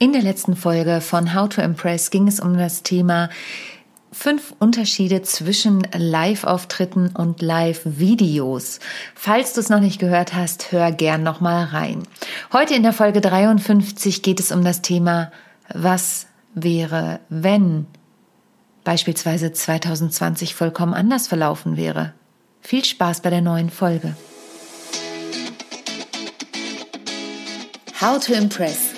In der letzten Folge von How to Impress ging es um das Thema fünf Unterschiede zwischen Live-Auftritten und Live-Videos. Falls du es noch nicht gehört hast, hör gern noch mal rein. Heute in der Folge 53 geht es um das Thema Was wäre, wenn beispielsweise 2020 vollkommen anders verlaufen wäre. Viel Spaß bei der neuen Folge. How to Impress.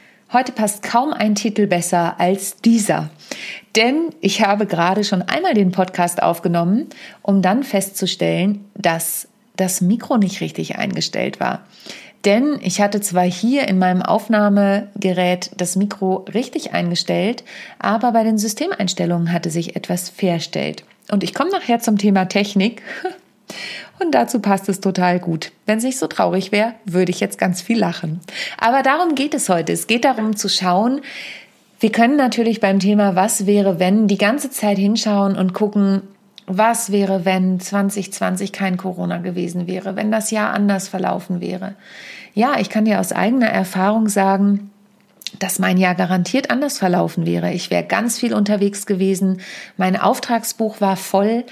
Heute passt kaum ein Titel besser als dieser. Denn ich habe gerade schon einmal den Podcast aufgenommen, um dann festzustellen, dass das Mikro nicht richtig eingestellt war. Denn ich hatte zwar hier in meinem Aufnahmegerät das Mikro richtig eingestellt, aber bei den Systemeinstellungen hatte sich etwas verstellt. Und ich komme nachher zum Thema Technik. Und dazu passt es total gut. Wenn es nicht so traurig wäre, würde ich jetzt ganz viel lachen. Aber darum geht es heute. Es geht darum zu schauen, wir können natürlich beim Thema Was wäre wenn die ganze Zeit hinschauen und gucken, was wäre, wenn 2020 kein Corona gewesen wäre, wenn das Jahr anders verlaufen wäre. Ja, ich kann dir aus eigener Erfahrung sagen, dass mein Jahr garantiert anders verlaufen wäre. Ich wäre ganz viel unterwegs gewesen, mein Auftragsbuch war voll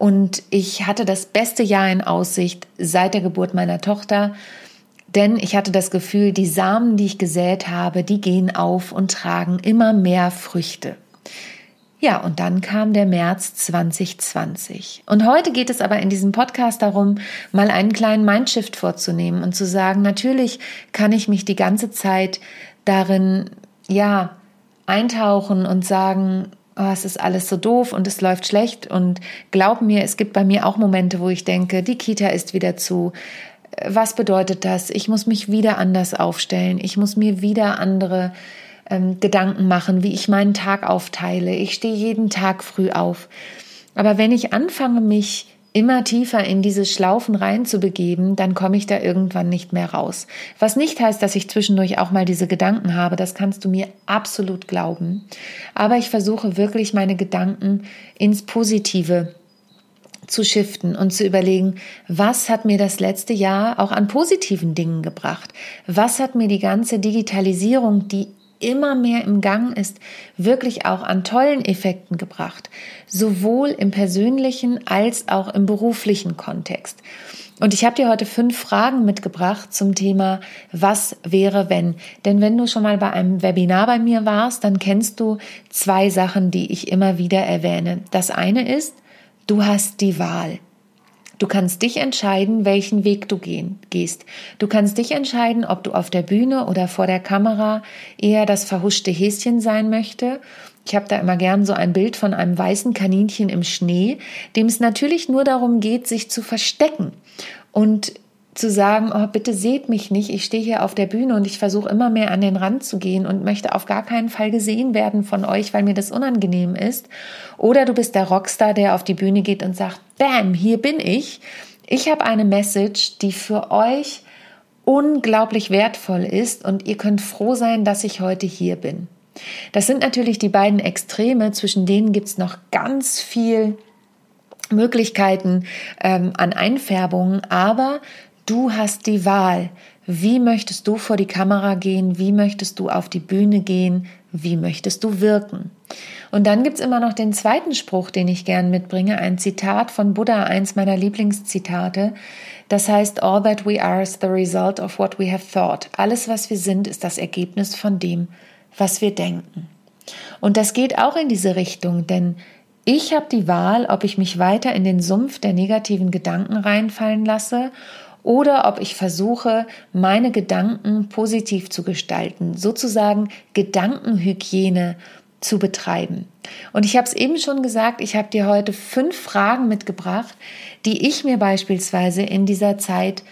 und ich hatte das beste Jahr in Aussicht seit der Geburt meiner Tochter, denn ich hatte das Gefühl, die Samen, die ich gesät habe, die gehen auf und tragen immer mehr Früchte. Ja, und dann kam der März 2020. Und heute geht es aber in diesem Podcast darum, mal einen kleinen Mindshift vorzunehmen und zu sagen, natürlich kann ich mich die ganze Zeit darin, ja, eintauchen und sagen, oh, es ist alles so doof und es läuft schlecht. Und glaub mir, es gibt bei mir auch Momente, wo ich denke, die Kita ist wieder zu. Was bedeutet das? Ich muss mich wieder anders aufstellen. Ich muss mir wieder andere ähm, Gedanken machen, wie ich meinen Tag aufteile. Ich stehe jeden Tag früh auf. Aber wenn ich anfange, mich immer tiefer in diese Schlaufen reinzubegeben, dann komme ich da irgendwann nicht mehr raus. Was nicht heißt, dass ich zwischendurch auch mal diese Gedanken habe, das kannst du mir absolut glauben. Aber ich versuche wirklich meine Gedanken ins Positive zu shiften und zu überlegen, was hat mir das letzte Jahr auch an positiven Dingen gebracht? Was hat mir die ganze Digitalisierung, die immer mehr im Gang ist, wirklich auch an tollen Effekten gebracht, sowohl im persönlichen als auch im beruflichen Kontext. Und ich habe dir heute fünf Fragen mitgebracht zum Thema, was wäre wenn? Denn wenn du schon mal bei einem Webinar bei mir warst, dann kennst du zwei Sachen, die ich immer wieder erwähne. Das eine ist, du hast die Wahl. Du kannst dich entscheiden, welchen Weg du gehen, gehst. Du kannst dich entscheiden, ob du auf der Bühne oder vor der Kamera eher das verhuschte Häschen sein möchte. Ich habe da immer gern so ein Bild von einem weißen Kaninchen im Schnee, dem es natürlich nur darum geht, sich zu verstecken und zu sagen, oh, bitte seht mich nicht, ich stehe hier auf der Bühne und ich versuche immer mehr an den Rand zu gehen und möchte auf gar keinen Fall gesehen werden von euch, weil mir das unangenehm ist. Oder du bist der Rockstar, der auf die Bühne geht und sagt, bam, hier bin ich. Ich habe eine Message, die für euch unglaublich wertvoll ist und ihr könnt froh sein, dass ich heute hier bin. Das sind natürlich die beiden Extreme, zwischen denen gibt es noch ganz viel Möglichkeiten ähm, an Einfärbungen, aber Du hast die Wahl. Wie möchtest du vor die Kamera gehen? Wie möchtest du auf die Bühne gehen? Wie möchtest du wirken? Und dann gibt's immer noch den zweiten Spruch, den ich gern mitbringe, ein Zitat von Buddha, eins meiner Lieblingszitate. Das heißt, All that we are is the result of what we have thought. Alles, was wir sind, ist das Ergebnis von dem, was wir denken. Und das geht auch in diese Richtung, denn ich habe die Wahl, ob ich mich weiter in den Sumpf der negativen Gedanken reinfallen lasse oder ob ich versuche, meine Gedanken positiv zu gestalten, sozusagen Gedankenhygiene zu betreiben. Und ich habe es eben schon gesagt, ich habe dir heute fünf Fragen mitgebracht, die ich mir beispielsweise in dieser Zeit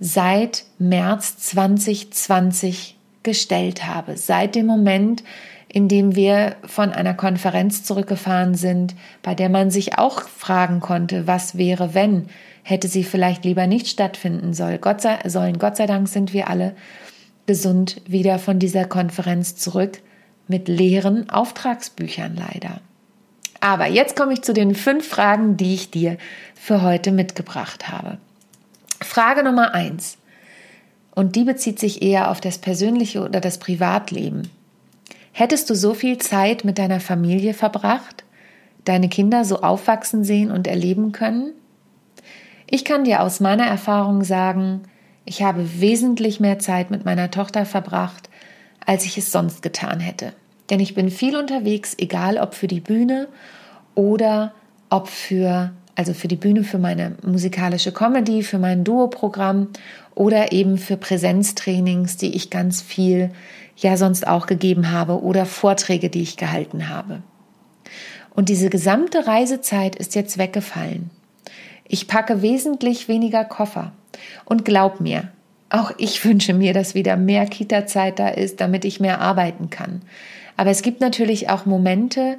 seit März 2020 gestellt habe, seit dem Moment, in dem wir von einer Konferenz zurückgefahren sind, bei der man sich auch fragen konnte, was wäre, wenn, hätte sie vielleicht lieber nicht stattfinden soll. Gott sei, sollen. Gott sei Dank sind wir alle gesund wieder von dieser Konferenz zurück mit leeren Auftragsbüchern leider. Aber jetzt komme ich zu den fünf Fragen, die ich dir für heute mitgebracht habe. Frage Nummer eins. Und die bezieht sich eher auf das persönliche oder das Privatleben. Hättest du so viel Zeit mit deiner Familie verbracht, deine Kinder so aufwachsen sehen und erleben können? Ich kann dir aus meiner Erfahrung sagen, ich habe wesentlich mehr Zeit mit meiner Tochter verbracht, als ich es sonst getan hätte. Denn ich bin viel unterwegs, egal ob für die Bühne oder ob für, also für die Bühne, für meine musikalische Comedy, für mein Duo-Programm oder eben für Präsenztrainings, die ich ganz viel ja sonst auch gegeben habe oder Vorträge, die ich gehalten habe. Und diese gesamte Reisezeit ist jetzt weggefallen. Ich packe wesentlich weniger Koffer. Und glaub mir, auch ich wünsche mir, dass wieder mehr Kita-Zeit da ist, damit ich mehr arbeiten kann. Aber es gibt natürlich auch Momente,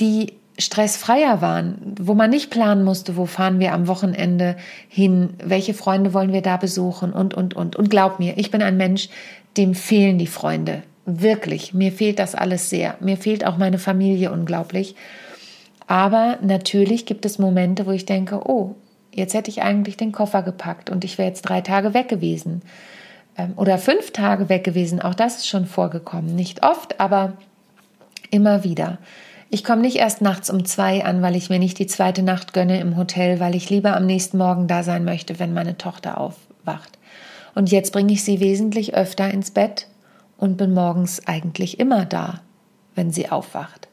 die stressfreier waren, wo man nicht planen musste, wo fahren wir am Wochenende hin, welche Freunde wollen wir da besuchen und, und, und. Und glaub mir, ich bin ein Mensch, dem fehlen die Freunde. Wirklich, mir fehlt das alles sehr. Mir fehlt auch meine Familie unglaublich. Aber natürlich gibt es Momente, wo ich denke, oh, jetzt hätte ich eigentlich den Koffer gepackt und ich wäre jetzt drei Tage weg gewesen. Ähm, oder fünf Tage weg gewesen. Auch das ist schon vorgekommen. Nicht oft, aber immer wieder. Ich komme nicht erst nachts um zwei an, weil ich mir nicht die zweite Nacht gönne im Hotel, weil ich lieber am nächsten Morgen da sein möchte, wenn meine Tochter aufwacht. Und jetzt bringe ich sie wesentlich öfter ins Bett und bin morgens eigentlich immer da, wenn sie aufwacht.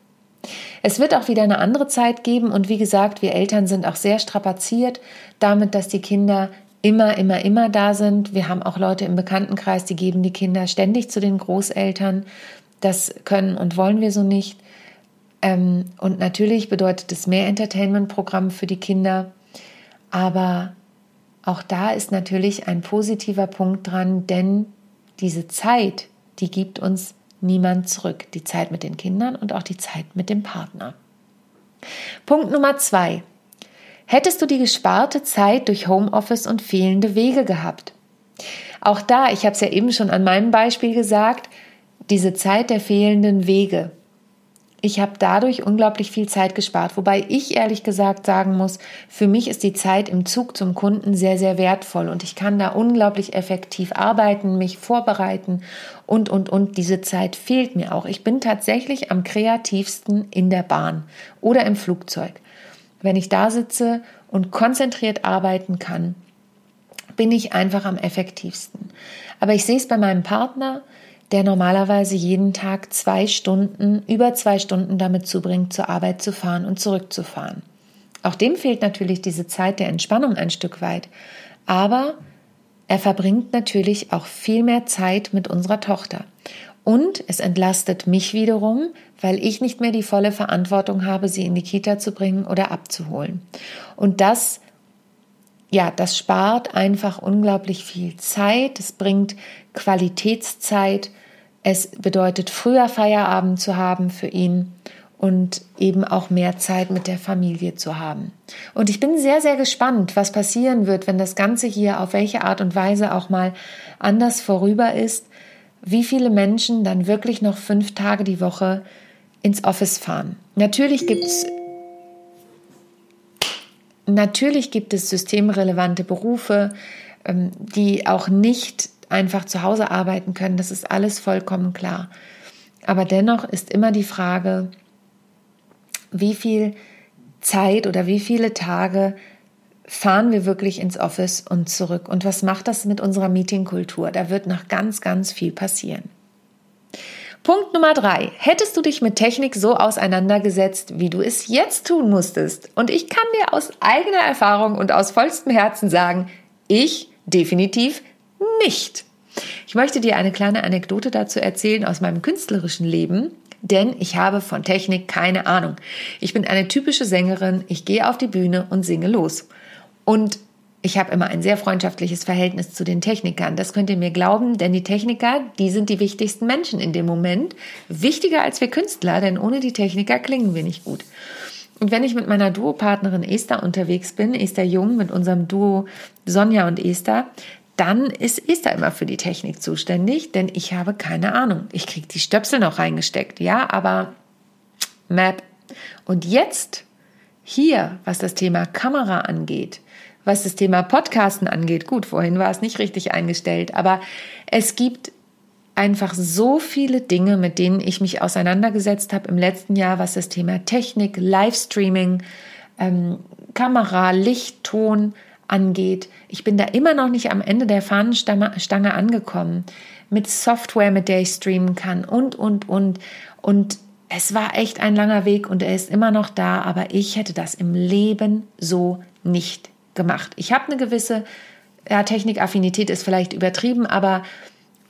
Es wird auch wieder eine andere Zeit geben und wie gesagt, wir Eltern sind auch sehr strapaziert damit, dass die Kinder immer, immer, immer da sind. Wir haben auch Leute im Bekanntenkreis, die geben die Kinder ständig zu den Großeltern. Das können und wollen wir so nicht. Ähm, und natürlich bedeutet es mehr Entertainment-Programm für die Kinder. Aber auch da ist natürlich ein positiver Punkt dran, denn diese Zeit, die gibt uns niemand zurück. Die Zeit mit den Kindern und auch die Zeit mit dem Partner. Punkt Nummer zwei. Hättest du die gesparte Zeit durch Homeoffice und fehlende Wege gehabt? Auch da, ich habe es ja eben schon an meinem Beispiel gesagt, diese Zeit der fehlenden Wege ich habe dadurch unglaublich viel Zeit gespart, wobei ich ehrlich gesagt sagen muss, für mich ist die Zeit im Zug zum Kunden sehr, sehr wertvoll und ich kann da unglaublich effektiv arbeiten, mich vorbereiten und, und, und. Diese Zeit fehlt mir auch. Ich bin tatsächlich am kreativsten in der Bahn oder im Flugzeug. Wenn ich da sitze und konzentriert arbeiten kann, bin ich einfach am effektivsten. Aber ich sehe es bei meinem Partner, der normalerweise jeden Tag zwei Stunden, über zwei Stunden damit zubringt, zur Arbeit zu fahren und zurückzufahren. Auch dem fehlt natürlich diese Zeit der Entspannung ein Stück weit. Aber er verbringt natürlich auch viel mehr Zeit mit unserer Tochter. Und es entlastet mich wiederum, weil ich nicht mehr die volle Verantwortung habe, sie in die Kita zu bringen oder abzuholen. Und das, ja, das spart einfach unglaublich viel Zeit. Es bringt Qualitätszeit. Es bedeutet früher Feierabend zu haben für ihn und eben auch mehr Zeit mit der Familie zu haben. Und ich bin sehr, sehr gespannt, was passieren wird, wenn das Ganze hier auf welche Art und Weise auch mal anders vorüber ist, wie viele Menschen dann wirklich noch fünf Tage die Woche ins Office fahren. Natürlich gibt es Natürlich gibt es systemrelevante Berufe, ähm, die auch nicht einfach zu Hause arbeiten können. Das ist alles vollkommen klar. Aber dennoch ist immer die Frage, wie viel Zeit oder wie viele Tage fahren wir wirklich ins Office und zurück? Und was macht das mit unserer Meetingkultur? Da wird noch ganz, ganz viel passieren. Punkt Nummer drei. Hättest du dich mit Technik so auseinandergesetzt, wie du es jetzt tun musstest? Und ich kann dir aus eigener Erfahrung und aus vollstem Herzen sagen, ich definitiv nicht. Ich möchte dir eine kleine Anekdote dazu erzählen aus meinem künstlerischen Leben, denn ich habe von Technik keine Ahnung. Ich bin eine typische Sängerin, ich gehe auf die Bühne und singe los. Und Ich habe immer ein sehr freundschaftliches Verhältnis zu den Technikern. Das könnt ihr mir glauben, denn die Techniker, die sind die wichtigsten Menschen in dem Moment. Wichtiger als wir Künstler, denn ohne die Techniker klingen wir nicht gut. Und wenn ich mit meiner Duopartnerin Esther unterwegs bin, Esther Jung mit unserem Duo Sonja und Esther, dann ist Esther immer für die Technik zuständig, denn ich habe keine Ahnung. Ich kriege die Stöpsel noch reingesteckt, ja, aber Map. Und jetzt hier, was das Thema Kamera angeht, was das Thema Podcasten angeht, gut, vorhin war es nicht richtig eingestellt, aber es gibt einfach so viele Dinge, mit denen ich mich auseinandergesetzt habe im letzten Jahr, was das Thema Technik, Livestreaming, ähm, Kamera, Licht, Ton angeht. Ich bin da immer noch nicht am Ende der Fahnenstange angekommen mit Software, mit der ich streamen kann und, und, und. Und es war echt ein langer Weg und er ist immer noch da, aber ich hätte das im Leben so nicht gemacht. Ich habe eine gewisse ja, Technikaffinität, ist vielleicht übertrieben, aber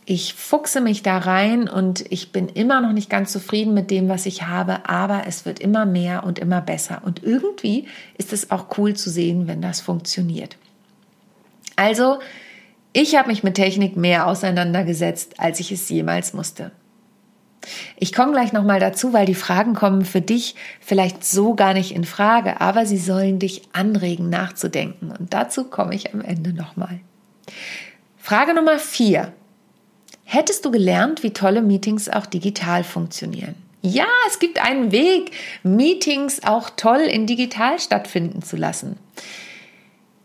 ich fuchse mich da rein und ich bin immer noch nicht ganz zufrieden mit dem, was ich habe, aber es wird immer mehr und immer besser. Und irgendwie ist es auch cool zu sehen, wenn das funktioniert. Also, ich habe mich mit Technik mehr auseinandergesetzt, als ich es jemals musste. Ich komme gleich nochmal dazu, weil die Fragen kommen für dich vielleicht so gar nicht in Frage, aber sie sollen dich anregen, nachzudenken. Und dazu komme ich am Ende nochmal. Frage Nummer vier. Hättest du gelernt, wie tolle Meetings auch digital funktionieren? Ja, es gibt einen Weg, Meetings auch toll in digital stattfinden zu lassen.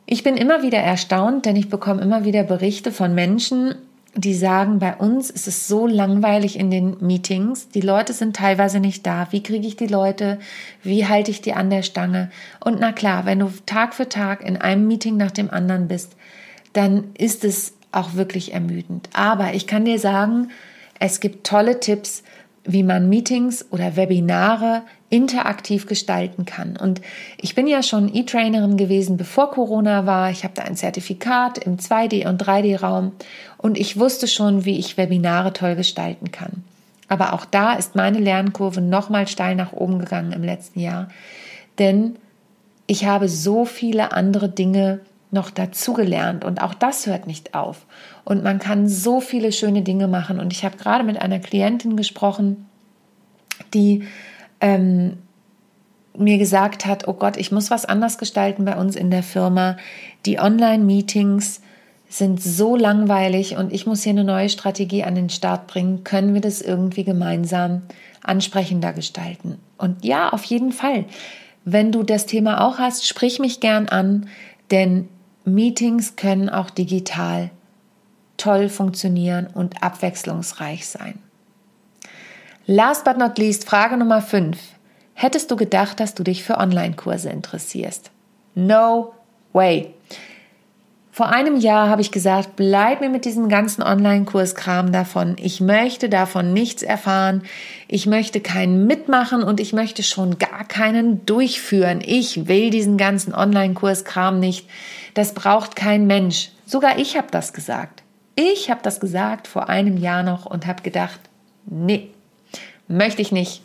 Ich bin immer wieder erstaunt, denn ich bekomme immer wieder Berichte von Menschen, die sagen, bei uns ist es so langweilig in den Meetings. Die Leute sind teilweise nicht da. Wie kriege ich die Leute? Wie halte ich die an der Stange? Und na klar, wenn du Tag für Tag in einem Meeting nach dem anderen bist, dann ist es auch wirklich ermüdend. Aber ich kann dir sagen, es gibt tolle Tipps, wie man Meetings oder Webinare interaktiv gestalten kann. Und ich bin ja schon E-Trainerin gewesen, bevor Corona war. Ich habe da ein Zertifikat im 2D- und 3D-Raum und ich wusste schon, wie ich Webinare toll gestalten kann. Aber auch da ist meine Lernkurve nochmal steil nach oben gegangen im letzten Jahr, denn ich habe so viele andere Dinge noch dazugelernt und auch das hört nicht auf. Und man kann so viele schöne Dinge machen. Und ich habe gerade mit einer Klientin gesprochen, die ähm, mir gesagt hat, oh Gott, ich muss was anders gestalten bei uns in der Firma. Die Online-Meetings sind so langweilig und ich muss hier eine neue Strategie an den Start bringen. Können wir das irgendwie gemeinsam ansprechender gestalten? Und ja, auf jeden Fall. Wenn du das Thema auch hast, sprich mich gern an, denn Meetings können auch digital toll funktionieren und abwechslungsreich sein. Last but not least, Frage Nummer 5. Hättest du gedacht, dass du dich für Online-Kurse interessierst? No way. Vor einem Jahr habe ich gesagt, bleib mir mit diesem ganzen Online-Kurskram davon. Ich möchte davon nichts erfahren. Ich möchte keinen mitmachen und ich möchte schon gar keinen durchführen. Ich will diesen ganzen Online-Kurskram nicht. Das braucht kein Mensch. Sogar ich habe das gesagt. Ich habe das gesagt vor einem Jahr noch und habe gedacht, nee, möchte ich nicht.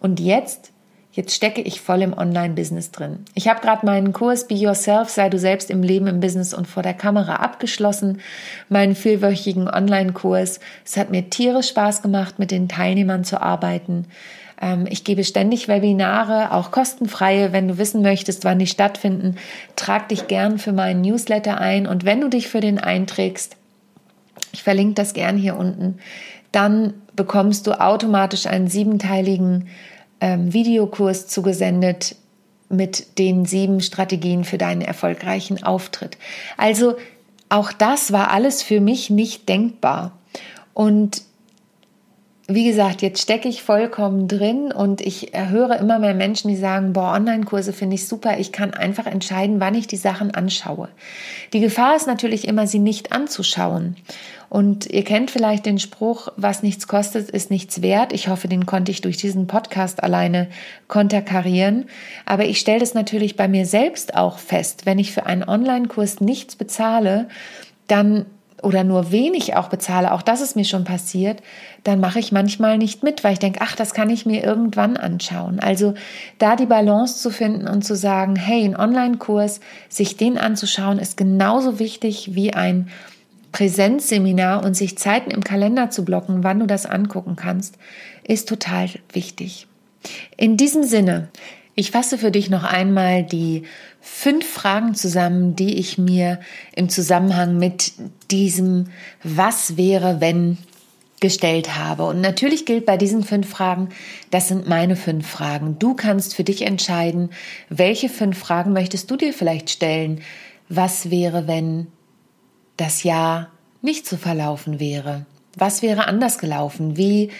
Und jetzt Jetzt stecke ich voll im Online-Business drin. Ich habe gerade meinen Kurs Be Yourself, sei du selbst im Leben, im Business und vor der Kamera abgeschlossen, meinen vierwöchigen Online-Kurs. Es hat mir tierisch Spaß gemacht, mit den Teilnehmern zu arbeiten. Ähm, ich gebe ständig Webinare, auch kostenfreie. Wenn du wissen möchtest, wann die stattfinden, trag dich gern für meinen Newsletter ein. Und wenn du dich für den einträgst, ich verlinke das gern hier unten, dann bekommst du automatisch einen siebenteiligen ähm, Videokurs zugesendet mit den sieben Strategien für deinen erfolgreichen Auftritt. Also auch das war alles für mich nicht denkbar. Und wie gesagt, jetzt stecke ich vollkommen drin und ich höre immer mehr Menschen, die sagen, boah, Online-Kurse finde ich super. Ich kann einfach entscheiden, wann ich die Sachen anschaue. Die Gefahr ist natürlich immer, sie nicht anzuschauen. Und ihr kennt vielleicht den Spruch, was nichts kostet, ist nichts wert. Ich hoffe, den konnte ich durch diesen Podcast alleine konterkarieren. Aber ich stelle das natürlich bei mir selbst auch fest. Wenn ich für einen Online-Kurs nichts bezahle, dann oder nur wenig auch bezahle, auch das ist mir schon passiert, dann mache ich manchmal nicht mit, weil ich denke, ach, das kann ich mir irgendwann anschauen. Also da die Balance zu finden und zu sagen, hey, ein Online-Kurs, sich den anzuschauen, ist genauso wichtig wie ein Präsenzseminar und sich Zeiten im Kalender zu blocken, wann du das angucken kannst, ist total wichtig. In diesem Sinne, ich fasse für dich noch einmal die fünf Fragen zusammen, die ich mir im Zusammenhang mit diesem Was wäre, wenn gestellt habe. Und natürlich gilt bei diesen fünf Fragen, das sind meine fünf Fragen. Du kannst für dich entscheiden, welche fünf Fragen möchtest du dir vielleicht stellen. Was wäre, wenn das Jahr nicht so verlaufen wäre? Was wäre anders gelaufen? Wie,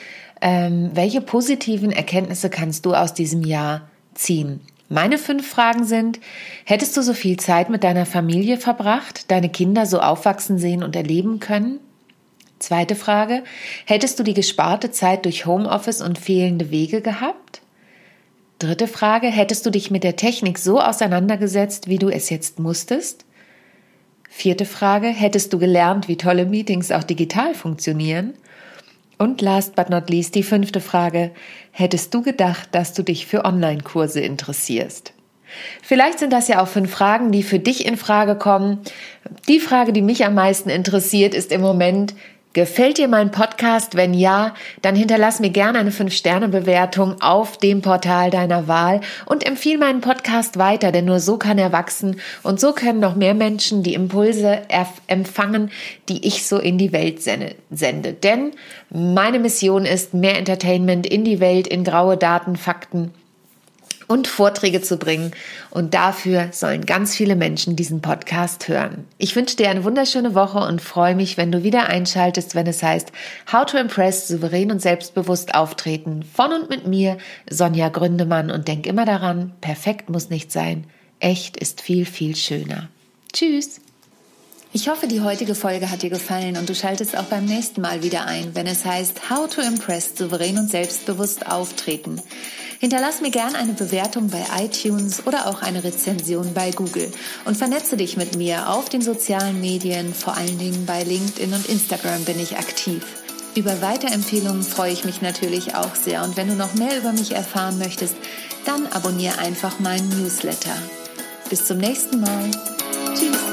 ähm, welche positiven Erkenntnisse kannst du aus diesem Jahr ziehen. Meine fünf Fragen sind, hättest du so viel Zeit mit deiner Familie verbracht, deine Kinder so aufwachsen sehen und erleben können? Zweite Frage, hättest du die gesparte Zeit durch Homeoffice und fehlende Wege gehabt? Dritte Frage, hättest du dich mit der Technik so auseinandergesetzt, wie du es jetzt musstest? Vierte Frage, hättest du gelernt, wie tolle Meetings auch digital funktionieren? Und last but not least die fünfte Frage. Hättest du gedacht, dass du dich für Online-Kurse interessierst? Vielleicht sind das ja auch fünf Fragen, die für dich in Frage kommen. Die Frage, die mich am meisten interessiert, ist im Moment, Gefällt dir mein Podcast? Wenn ja, dann hinterlass mir gerne eine 5-Sterne-Bewertung auf dem Portal deiner Wahl und empfiehl meinen Podcast weiter, denn nur so kann er wachsen und so können noch mehr Menschen die Impulse empfangen, die ich so in die Welt sende. Denn meine Mission ist, mehr Entertainment in die Welt, in graue Daten, Fakten und Vorträge zu bringen. Und dafür sollen ganz viele Menschen diesen Podcast hören. Ich wünsche dir eine wunderschöne Woche und freue mich, wenn du wieder einschaltest, wenn es heißt How to Impress, souverän und selbstbewusst auftreten. Von und mit mir, Sonja Gründemann. Und denk immer daran, perfekt muss nicht sein. Echt ist viel, viel schöner. Tschüss. Ich hoffe, die heutige Folge hat dir gefallen und du schaltest auch beim nächsten Mal wieder ein, wenn es heißt How to Impress, souverän und selbstbewusst auftreten. Hinterlass mir gern eine Bewertung bei iTunes oder auch eine Rezension bei Google und vernetze dich mit mir auf den sozialen Medien, vor allen Dingen bei LinkedIn und Instagram bin ich aktiv. Über Weiterempfehlungen freue ich mich natürlich auch sehr und wenn du noch mehr über mich erfahren möchtest, dann abonniere einfach meinen Newsletter. Bis zum nächsten Mal. Tschüss.